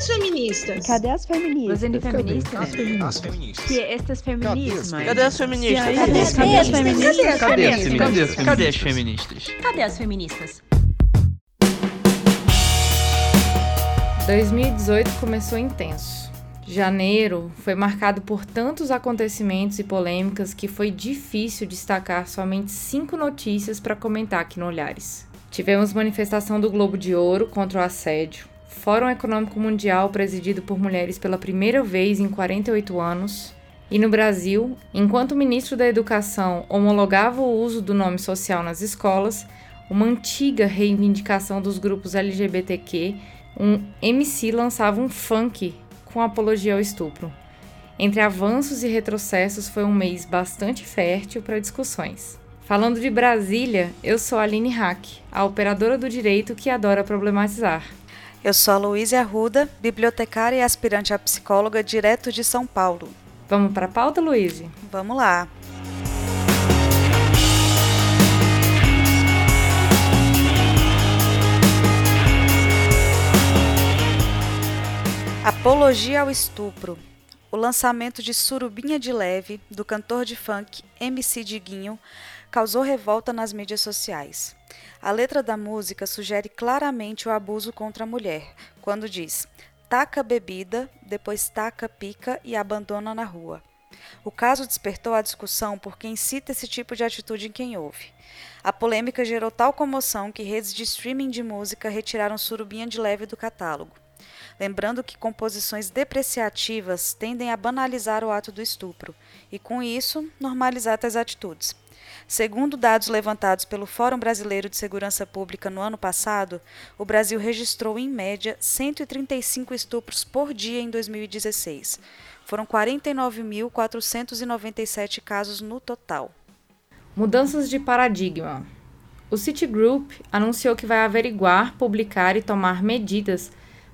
as feministas? Cadê as feministas? Os feministas? As feministas. As feministas. Que estas feministas? Cadê as feministas? Cadê as feministas? Cadê as feministas? Cadê as feministas? Cadê as feministas? 2018 começou intenso. Janeiro foi marcado por tantos acontecimentos e polêmicas que foi difícil destacar somente cinco notícias para comentar aqui no Olhares. Tivemos manifestação do Globo de Ouro contra o assédio, Fórum Econômico Mundial presidido por mulheres pela primeira vez em 48 anos, e no Brasil, enquanto o ministro da Educação homologava o uso do nome social nas escolas, uma antiga reivindicação dos grupos LGBTQ, um MC lançava um funk com apologia ao estupro. Entre avanços e retrocessos, foi um mês bastante fértil para discussões. Falando de Brasília, eu sou a Aline Hack, a operadora do direito que adora problematizar. Eu sou a Luísa Arruda, bibliotecária e aspirante a psicóloga direto de São Paulo. Vamos para a pauta, Luísa? Vamos lá. Apologia ao estupro. O lançamento de Surubinha de Leve, do cantor de funk MC Diguinho, causou revolta nas mídias sociais. A letra da música sugere claramente o abuso contra a mulher, quando diz: taca bebida, depois taca pica e abandona na rua. O caso despertou a discussão por quem cita esse tipo de atitude em quem ouve. A polêmica gerou tal comoção que redes de streaming de música retiraram Surubinha de Leve do catálogo. Lembrando que composições depreciativas tendem a banalizar o ato do estupro e, com isso, normalizar tais atitudes. Segundo dados levantados pelo Fórum Brasileiro de Segurança Pública no ano passado, o Brasil registrou, em média, 135 estupros por dia em 2016. Foram 49.497 casos no total. Mudanças de paradigma. O Citigroup anunciou que vai averiguar, publicar e tomar medidas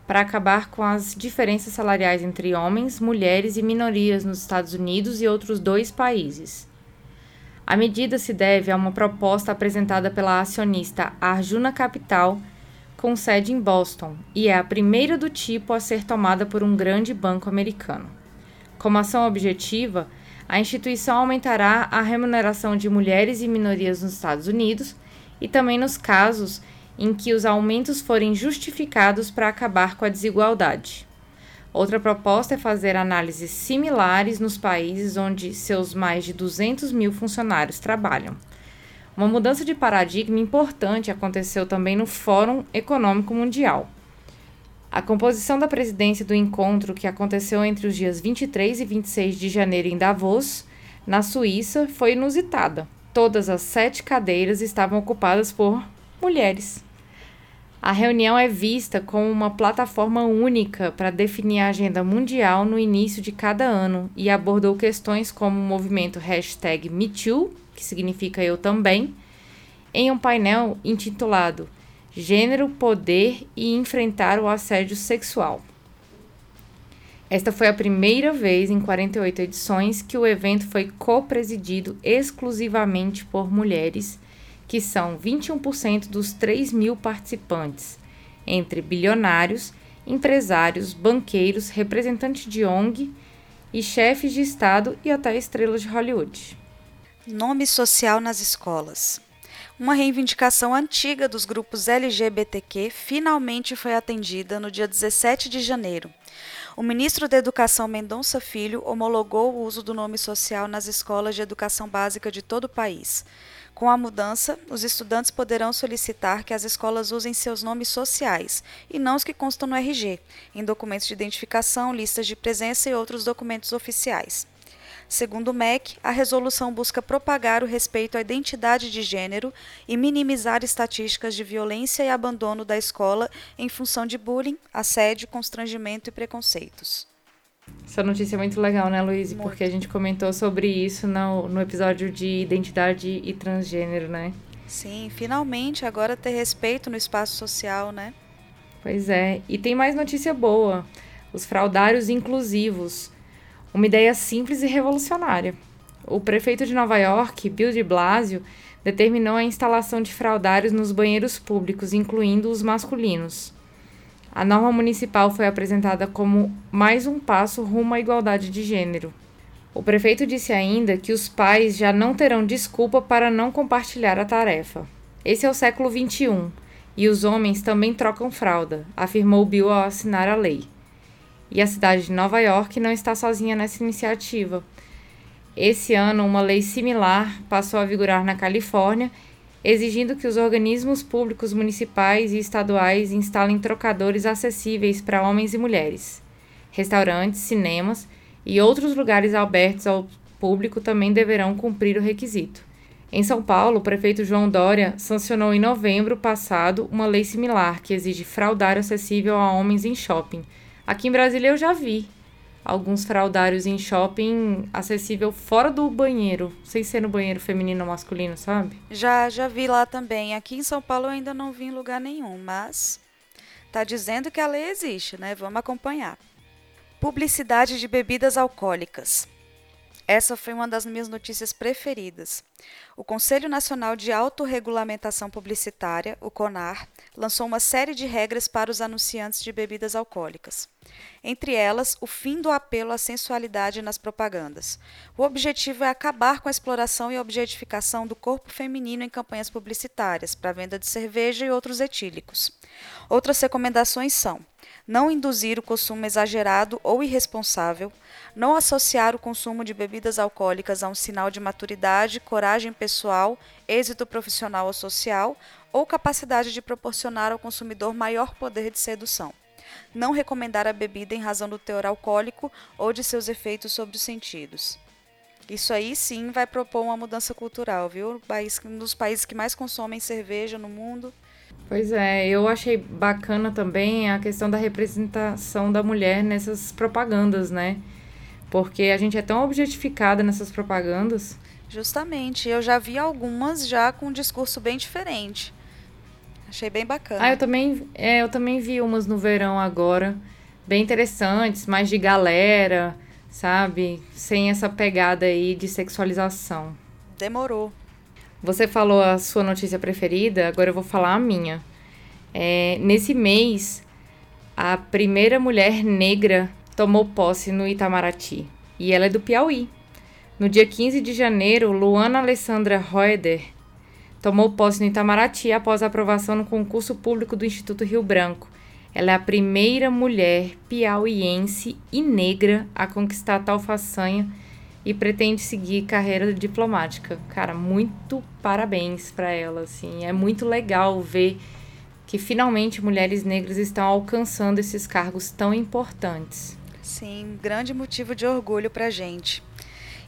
para acabar com as diferenças salariais entre homens, mulheres e minorias nos Estados Unidos e outros dois países. A medida se deve a uma proposta apresentada pela acionista Arjuna Capital, com sede em Boston, e é a primeira do tipo a ser tomada por um grande banco americano. Como ação objetiva, a instituição aumentará a remuneração de mulheres e minorias nos Estados Unidos e também nos casos em que os aumentos forem justificados para acabar com a desigualdade. Outra proposta é fazer análises similares nos países onde seus mais de 200 mil funcionários trabalham. Uma mudança de paradigma importante aconteceu também no Fórum Econômico Mundial. A composição da presidência do encontro, que aconteceu entre os dias 23 e 26 de janeiro em Davos, na Suíça, foi inusitada. Todas as sete cadeiras estavam ocupadas por mulheres. A reunião é vista como uma plataforma única para definir a agenda mundial no início de cada ano e abordou questões como o movimento hashtag MeToo, que significa eu também, em um painel intitulado Gênero, Poder e Enfrentar o Assédio Sexual. Esta foi a primeira vez em 48 edições que o evento foi co-presidido exclusivamente por mulheres que são 21% dos 3 mil participantes, entre bilionários, empresários, banqueiros, representantes de ONG e chefes de Estado e até estrelas de Hollywood. Nome social nas escolas. Uma reivindicação antiga dos grupos LGBTQ finalmente foi atendida no dia 17 de janeiro. O ministro da Educação Mendonça Filho homologou o uso do nome social nas escolas de educação básica de todo o país. Com a mudança, os estudantes poderão solicitar que as escolas usem seus nomes sociais e não os que constam no RG, em documentos de identificação, listas de presença e outros documentos oficiais. Segundo o MEC, a resolução busca propagar o respeito à identidade de gênero e minimizar estatísticas de violência e abandono da escola em função de bullying, assédio, constrangimento e preconceitos. Essa notícia é muito legal, né, Luiz? Porque a gente comentou sobre isso no, no episódio de identidade e transgênero, né? Sim, finalmente agora ter respeito no espaço social, né? Pois é. E tem mais notícia boa: os fraudários inclusivos. Uma ideia simples e revolucionária. O prefeito de Nova York, Bill de Blasio, determinou a instalação de fraudários nos banheiros públicos, incluindo os masculinos. A norma municipal foi apresentada como mais um passo rumo à igualdade de gênero. O prefeito disse ainda que os pais já não terão desculpa para não compartilhar a tarefa. Esse é o século XXI e os homens também trocam fralda, afirmou Bill ao assinar a lei. E a cidade de Nova York não está sozinha nessa iniciativa. Esse ano, uma lei similar passou a vigorar na Califórnia, exigindo que os organismos públicos municipais e estaduais instalem trocadores acessíveis para homens e mulheres. Restaurantes, cinemas e outros lugares abertos ao público também deverão cumprir o requisito. Em São Paulo, o prefeito João Dória sancionou em novembro passado uma lei similar que exige fraudário acessível a homens em shopping. Aqui em Brasília eu já vi alguns fraudários em shopping acessível fora do banheiro, sem ser no banheiro feminino ou masculino, sabe? Já, já vi lá também. Aqui em São Paulo eu ainda não vi em lugar nenhum, mas tá dizendo que a lei existe, né? Vamos acompanhar. Publicidade de bebidas alcoólicas. Essa foi uma das minhas notícias preferidas. O Conselho Nacional de Autorregulamentação Publicitária, o CONAR, lançou uma série de regras para os anunciantes de bebidas alcoólicas. Entre elas, o fim do apelo à sensualidade nas propagandas. O objetivo é acabar com a exploração e objetificação do corpo feminino em campanhas publicitárias para venda de cerveja e outros etílicos. Outras recomendações são: não induzir o consumo exagerado ou irresponsável, não associar o consumo de bebidas alcoólicas a um sinal de maturidade, coragem pessoal, êxito profissional ou social, ou capacidade de proporcionar ao consumidor maior poder de sedução. Não recomendar a bebida em razão do teor alcoólico ou de seus efeitos sobre os sentidos. Isso aí sim vai propor uma mudança cultural, viu? Um dos países que mais consomem cerveja no mundo. Pois é, eu achei bacana também a questão da representação da mulher nessas propagandas, né? Porque a gente é tão objetificada nessas propagandas. Justamente, eu já vi algumas já com um discurso bem diferente. Achei bem bacana. Ah, eu também, é, eu também vi umas no verão agora, bem interessantes, mais de galera, sabe? Sem essa pegada aí de sexualização. Demorou. Você falou a sua notícia preferida, agora eu vou falar a minha. É, nesse mês, a primeira mulher negra tomou posse no Itamaraty e ela é do Piauí. No dia 15 de janeiro, Luana Alessandra Roeder tomou posse no Itamaraty após a aprovação no concurso público do Instituto Rio Branco. Ela é a primeira mulher piauiense e negra a conquistar tal façanha e pretende seguir carreira diplomática. Cara, muito parabéns para ela, assim. É muito legal ver que finalmente mulheres negras estão alcançando esses cargos tão importantes. Sim, grande motivo de orgulho para a gente.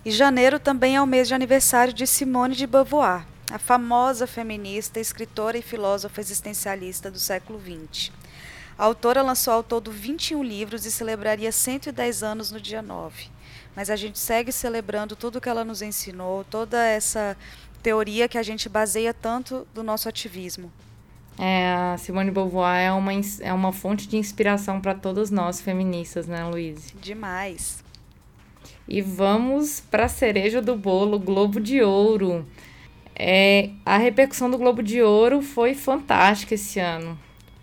E janeiro também é o mês de aniversário de Simone de Beauvoir, a famosa feminista, escritora e filósofa existencialista do século XX. A autora lançou ao todo 21 livros e celebraria 110 anos no dia 9 mas a gente segue celebrando tudo que ela nos ensinou, toda essa teoria que a gente baseia tanto do nosso ativismo. É, a Simone Beauvoir é uma, é uma fonte de inspiração para todas nós feministas, né, Luiz? Demais. E vamos para a cereja do bolo, Globo de Ouro. É, a repercussão do Globo de Ouro foi fantástica esse ano.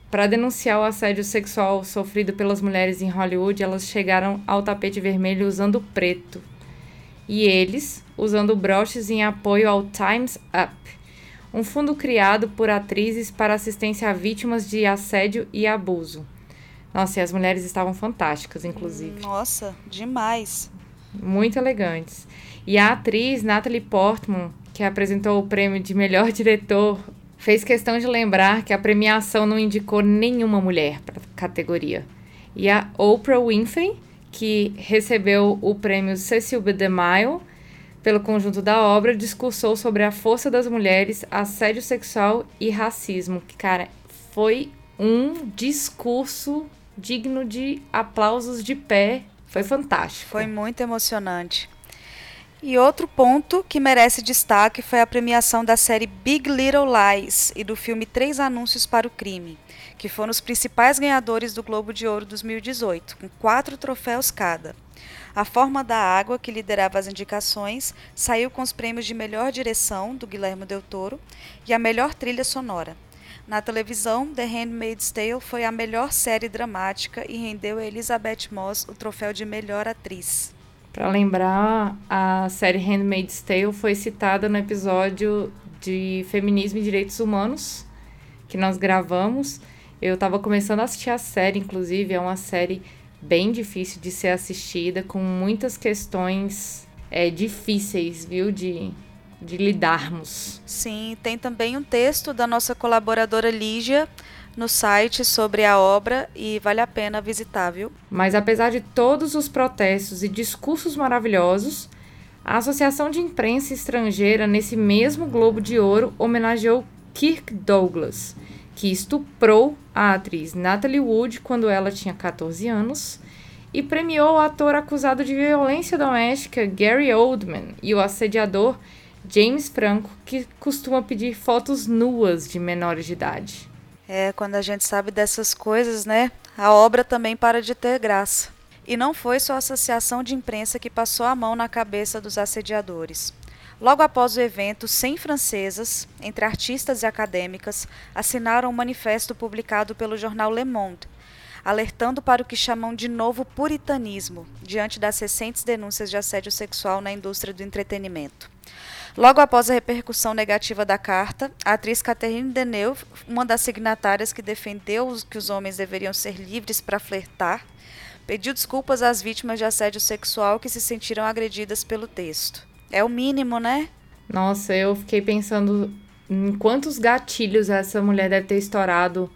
Para denunciar o assédio sexual sofrido pelas mulheres em Hollywood, elas chegaram ao tapete vermelho usando preto. E eles, usando broches em apoio ao Time's Up, um fundo criado por atrizes para assistência a vítimas de assédio e abuso. Nossa, e as mulheres estavam fantásticas, inclusive. Nossa, demais. Muito elegantes. E a atriz Natalie Portman, que apresentou o prêmio de melhor diretor fez questão de lembrar que a premiação não indicou nenhuma mulher para a categoria. E a Oprah Winfrey, que recebeu o prêmio Cecil B. DeMille pelo conjunto da obra, discursou sobre a força das mulheres, assédio sexual e racismo. Que, cara, foi um discurso digno de aplausos de pé. Foi fantástico. Foi muito emocionante. E outro ponto que merece destaque foi a premiação da série Big Little Lies e do filme Três Anúncios para o Crime, que foram os principais ganhadores do Globo de Ouro 2018, com quatro troféus cada. A Forma da Água, que liderava as indicações, saiu com os prêmios de melhor direção, do Guilherme Del Toro, e a melhor trilha sonora. Na televisão, The Handmaid's Tale foi a melhor série dramática e rendeu a Elizabeth Moss o troféu de melhor atriz. Para lembrar, a série Handmaid's Tale foi citada no episódio de Feminismo e Direitos Humanos que nós gravamos. Eu estava começando a assistir a série, inclusive, é uma série bem difícil de ser assistida, com muitas questões é, difíceis, viu, de, de lidarmos. Sim, tem também um texto da nossa colaboradora Lígia no site sobre a obra e vale a pena visitar, viu? Mas apesar de todos os protestos e discursos maravilhosos, a Associação de Imprensa Estrangeira, nesse mesmo Globo de Ouro, homenageou Kirk Douglas, que estuprou a atriz Natalie Wood quando ela tinha 14 anos e premiou o ator acusado de violência doméstica Gary Oldman e o assediador James Franco, que costuma pedir fotos nuas de menores de idade. É, quando a gente sabe dessas coisas, né? A obra também para de ter graça. E não foi só a associação de imprensa que passou a mão na cabeça dos assediadores. Logo após o evento, 100 francesas, entre artistas e acadêmicas, assinaram um manifesto publicado pelo jornal Le Monde, alertando para o que chamam de novo puritanismo, diante das recentes denúncias de assédio sexual na indústria do entretenimento. Logo após a repercussão negativa da carta, a atriz Catherine Deneuve, uma das signatárias que defendeu que os homens deveriam ser livres para flertar, pediu desculpas às vítimas de assédio sexual que se sentiram agredidas pelo texto. É o mínimo, né? Nossa, eu fiquei pensando em quantos gatilhos essa mulher deve ter estourado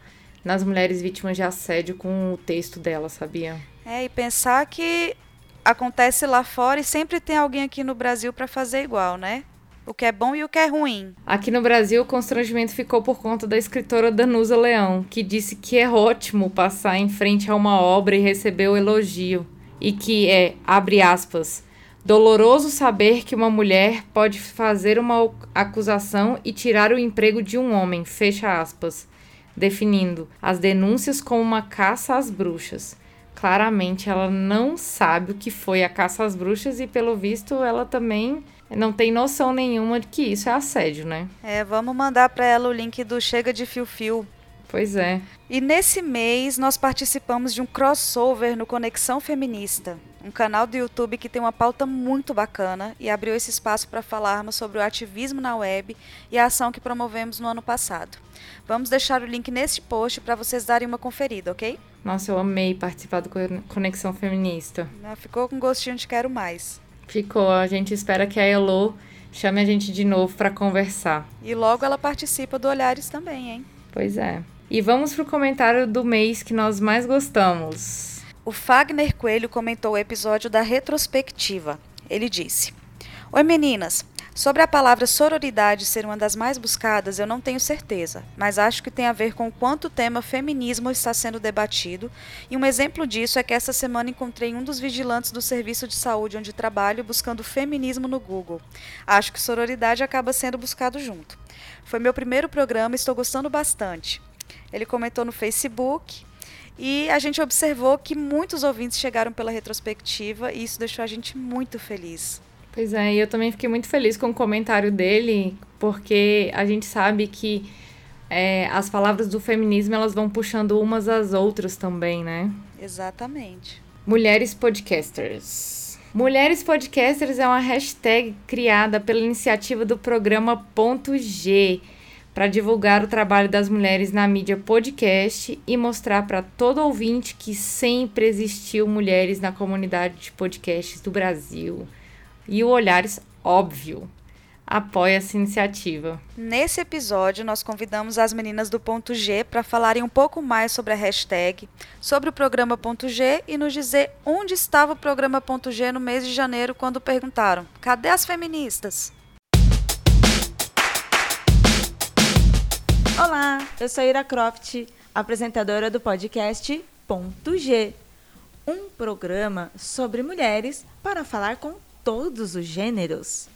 nas mulheres vítimas de assédio com o texto dela, sabia? É, e pensar que acontece lá fora e sempre tem alguém aqui no Brasil para fazer igual, né? O que é bom e o que é ruim. Aqui no Brasil, o constrangimento ficou por conta da escritora Danusa Leão, que disse que é ótimo passar em frente a uma obra e receber o elogio. E que é, abre aspas, Doloroso saber que uma mulher pode fazer uma acusação e tirar o emprego de um homem, fecha aspas, definindo as denúncias como uma caça às bruxas. Claramente ela não sabe o que foi a caça às bruxas e, pelo visto, ela também não tem noção nenhuma de que isso é assédio, né? É, vamos mandar para ela o link do Chega de Fio Fio. Pois é. E nesse mês nós participamos de um crossover no Conexão Feminista um canal do YouTube que tem uma pauta muito bacana e abriu esse espaço para falarmos sobre o ativismo na web e a ação que promovemos no ano passado. Vamos deixar o link neste post para vocês darem uma conferida, ok? Nossa, eu amei participar do Conexão Feminista. Ficou com gostinho de quero mais. Ficou. A gente espera que a Elo chame a gente de novo para conversar. E logo ela participa do Olhares também, hein? Pois é. E vamos pro comentário do mês que nós mais gostamos. O Fagner Coelho comentou o episódio da retrospectiva. Ele disse: Oi meninas, sobre a palavra sororidade ser uma das mais buscadas, eu não tenho certeza, mas acho que tem a ver com o quanto o tema feminismo está sendo debatido, e um exemplo disso é que essa semana encontrei um dos vigilantes do serviço de saúde onde trabalho buscando feminismo no Google. Acho que sororidade acaba sendo buscado junto. Foi meu primeiro programa e estou gostando bastante. Ele comentou no Facebook, e a gente observou que muitos ouvintes chegaram pela retrospectiva e isso deixou a gente muito feliz. Pois é, e eu também fiquei muito feliz com o comentário dele, porque a gente sabe que é, as palavras do feminismo elas vão puxando umas às outras também, né? Exatamente. Mulheres Podcasters. Mulheres Podcasters é uma hashtag criada pela iniciativa do programa Ponto G para divulgar o trabalho das mulheres na mídia podcast e mostrar para todo ouvinte que sempre existiu mulheres na comunidade de podcasts do Brasil. E o Olhares, óbvio, apoia essa iniciativa. Nesse episódio, nós convidamos as meninas do Ponto G para falarem um pouco mais sobre a hashtag, sobre o programa Ponto G e nos dizer onde estava o programa Ponto G no mês de janeiro quando perguntaram: cadê as feministas? Olá, eu sou Ira Croft, apresentadora do podcast Ponto G, um programa sobre mulheres para falar com todos os gêneros.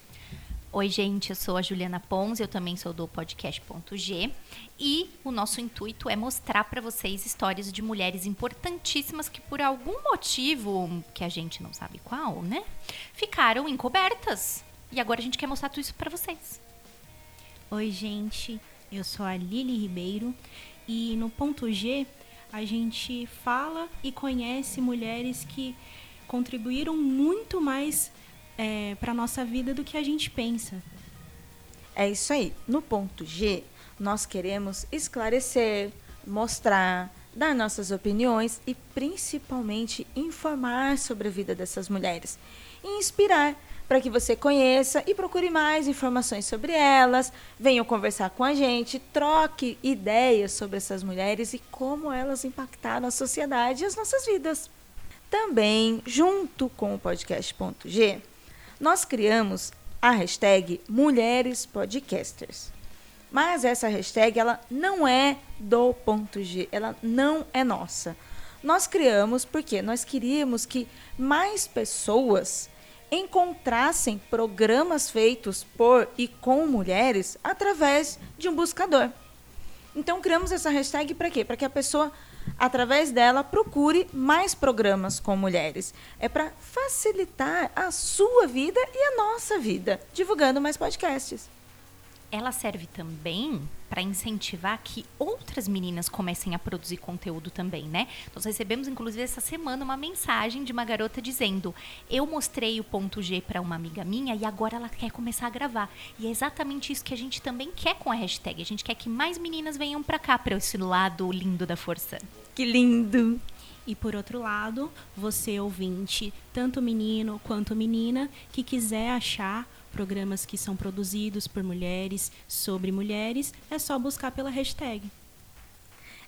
Oi, gente, eu sou a Juliana Pons, eu também sou do podcast Ponto G e o nosso intuito é mostrar para vocês histórias de mulheres importantíssimas que por algum motivo que a gente não sabe qual, né, ficaram encobertas. E agora a gente quer mostrar tudo isso para vocês. Oi, gente, Eu sou a Lili Ribeiro e no ponto G a gente fala e conhece mulheres que contribuíram muito mais é, para a nossa vida do que a gente pensa. É isso aí. No ponto G, nós queremos esclarecer, mostrar, dar nossas opiniões e principalmente informar sobre a vida dessas mulheres e inspirar para que você conheça e procure mais informações sobre elas, venham conversar com a gente, troque ideias sobre essas mulheres e como elas impactaram a sociedade e as nossas vidas. Também, junto com o podcast.g, nós criamos a hashtag Mulheres Podcasters. Mas essa hashtag ela não é do ponto G, ela não é nossa. Nós criamos porque nós queríamos que mais pessoas encontrassem programas feitos por e com mulheres através de um buscador. Então criamos essa hashtag para quê? Para que a pessoa, através dela, procure mais programas com mulheres. É para facilitar a sua vida e a nossa vida, divulgando mais podcasts ela serve também para incentivar que outras meninas comecem a produzir conteúdo também, né? Nós recebemos, inclusive, essa semana uma mensagem de uma garota dizendo: Eu mostrei o ponto G para uma amiga minha e agora ela quer começar a gravar. E é exatamente isso que a gente também quer com a hashtag. A gente quer que mais meninas venham para cá, para esse lado lindo da força. Que lindo! E por outro lado, você ouvinte, tanto menino quanto menina, que quiser achar programas que são produzidos por mulheres, sobre mulheres, é só buscar pela hashtag.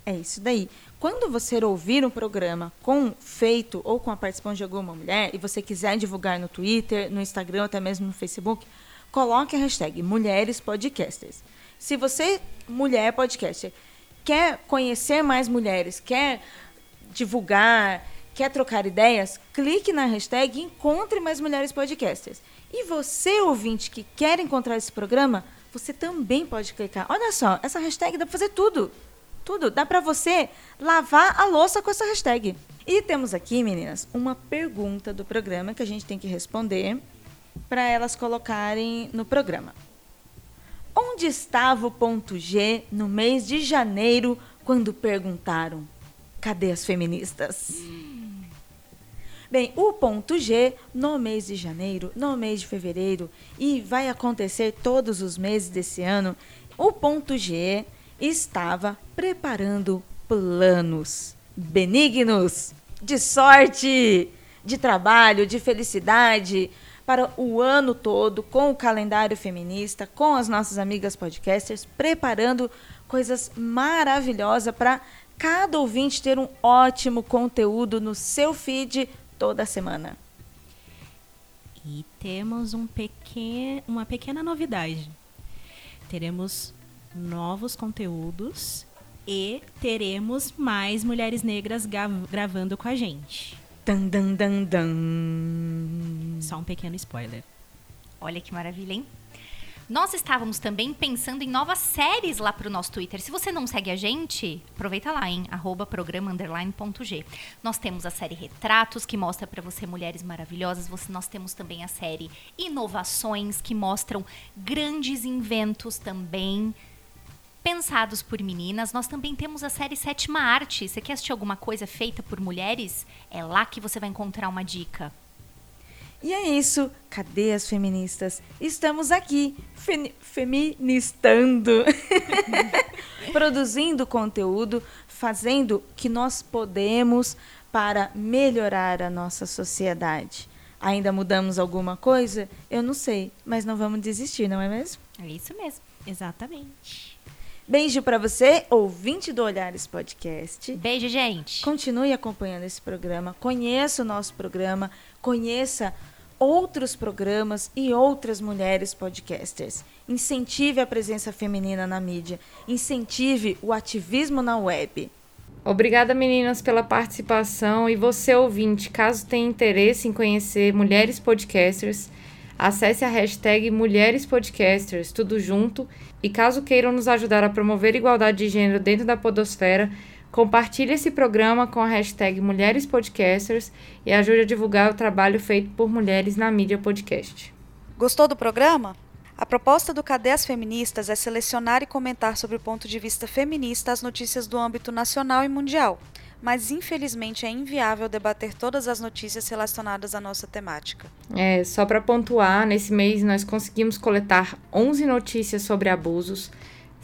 É isso daí. Quando você ouvir um programa com feito ou com a participação de alguma mulher e você quiser divulgar no Twitter, no Instagram, até mesmo no Facebook, coloque a hashtag Mulheres Podcasters. Se você, mulher podcaster, quer conhecer mais mulheres, quer divulgar, quer trocar ideias, clique na hashtag encontre mais mulheres podcasters. E você, ouvinte, que quer encontrar esse programa, você também pode clicar. Olha só, essa hashtag dá para fazer tudo. Tudo. Dá para você lavar a louça com essa hashtag. E temos aqui, meninas, uma pergunta do programa que a gente tem que responder para elas colocarem no programa. Onde estava o ponto G no mês de janeiro quando perguntaram: cadê as feministas? Hum. Bem, o ponto G no mês de janeiro, no mês de fevereiro e vai acontecer todos os meses desse ano, o ponto G estava preparando planos benignos de sorte, de trabalho, de felicidade para o ano todo com o calendário feminista, com as nossas amigas podcasters, preparando coisas maravilhosas para cada ouvinte ter um ótimo conteúdo no seu feed toda semana. E temos um pequeno, uma pequena novidade. Teremos novos conteúdos e teremos mais mulheres negras gravando com a gente. Dan, dan, dan, dan. Só um pequeno spoiler. Olha que maravilha, hein? Nós estávamos também pensando em novas séries lá para o nosso Twitter. Se você não segue a gente, aproveita lá em programa__.g. Nós temos a série Retratos, que mostra para você mulheres maravilhosas. Você, nós temos também a série Inovações, que mostram grandes inventos também pensados por meninas. Nós também temos a série Sétima Arte. Você quer assistir alguma coisa feita por mulheres? É lá que você vai encontrar uma dica. E é isso. Cadê as feministas? Estamos aqui, fe feministando, produzindo conteúdo, fazendo o que nós podemos para melhorar a nossa sociedade. Ainda mudamos alguma coisa? Eu não sei, mas não vamos desistir, não é mesmo? É isso mesmo, exatamente. Beijo para você, ouvinte do Olhares Podcast. Beijo, gente. Continue acompanhando esse programa, conheça o nosso programa, conheça outros programas e outras mulheres podcasters. Incentive a presença feminina na mídia. Incentive o ativismo na web. Obrigada, meninas, pela participação. E você, ouvinte, caso tenha interesse em conhecer mulheres podcasters, acesse a hashtag Mulheres Podcasters, tudo junto. E caso queiram nos ajudar a promover igualdade de gênero dentro da podosfera, Compartilhe esse programa com a hashtag Mulheres Podcasters e ajude a divulgar o trabalho feito por mulheres na mídia podcast. Gostou do programa? A proposta do Cadê as Feministas é selecionar e comentar sobre o ponto de vista feminista as notícias do âmbito nacional e mundial, mas infelizmente é inviável debater todas as notícias relacionadas à nossa temática. É, só para pontuar, nesse mês nós conseguimos coletar 11 notícias sobre abusos,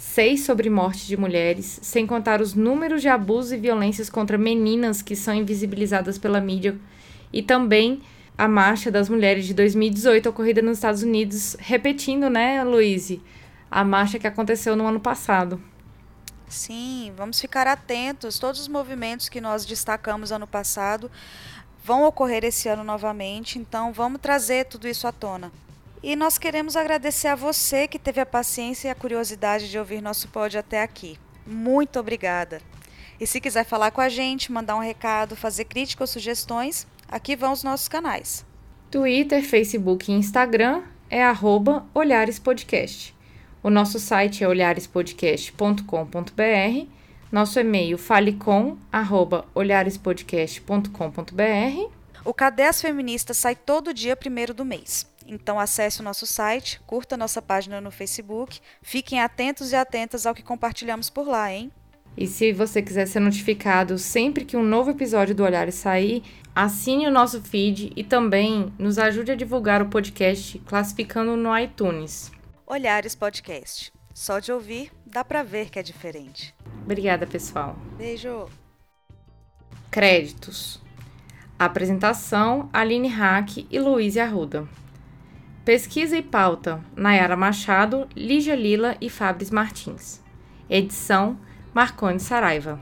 6 sobre morte de mulheres, sem contar os números de abusos e violências contra meninas que são invisibilizadas pela mídia e também a Marcha das Mulheres de 2018 ocorrida nos Estados Unidos, repetindo, né, Luíse, a marcha que aconteceu no ano passado. Sim, vamos ficar atentos. Todos os movimentos que nós destacamos ano passado vão ocorrer esse ano novamente, então vamos trazer tudo isso à tona. E nós queremos agradecer a você que teve a paciência e a curiosidade de ouvir nosso pod até aqui. Muito obrigada. E se quiser falar com a gente, mandar um recado, fazer críticas ou sugestões, aqui vão os nossos canais. Twitter, Facebook e Instagram é arroba olharespodcast. O nosso site é olharespodcast.com.br. Nosso e-mail falecom@olharespodcast.com.br. O Cadê as Feministas sai todo dia primeiro do mês. Então acesse o nosso site, curta nossa página no Facebook, fiquem atentos e atentas ao que compartilhamos por lá, hein? E se você quiser ser notificado sempre que um novo episódio do Olhares sair, assine o nosso feed e também nos ajude a divulgar o podcast classificando no iTunes. Olhares Podcast. Só de ouvir, dá pra ver que é diferente. Obrigada, pessoal. Beijo! Créditos. Apresentação: Aline Hack e Luiz Arruda. Pesquisa e pauta: Nayara Machado, Lígia Lila e Fabris Martins. Edição: Marcone Saraiva.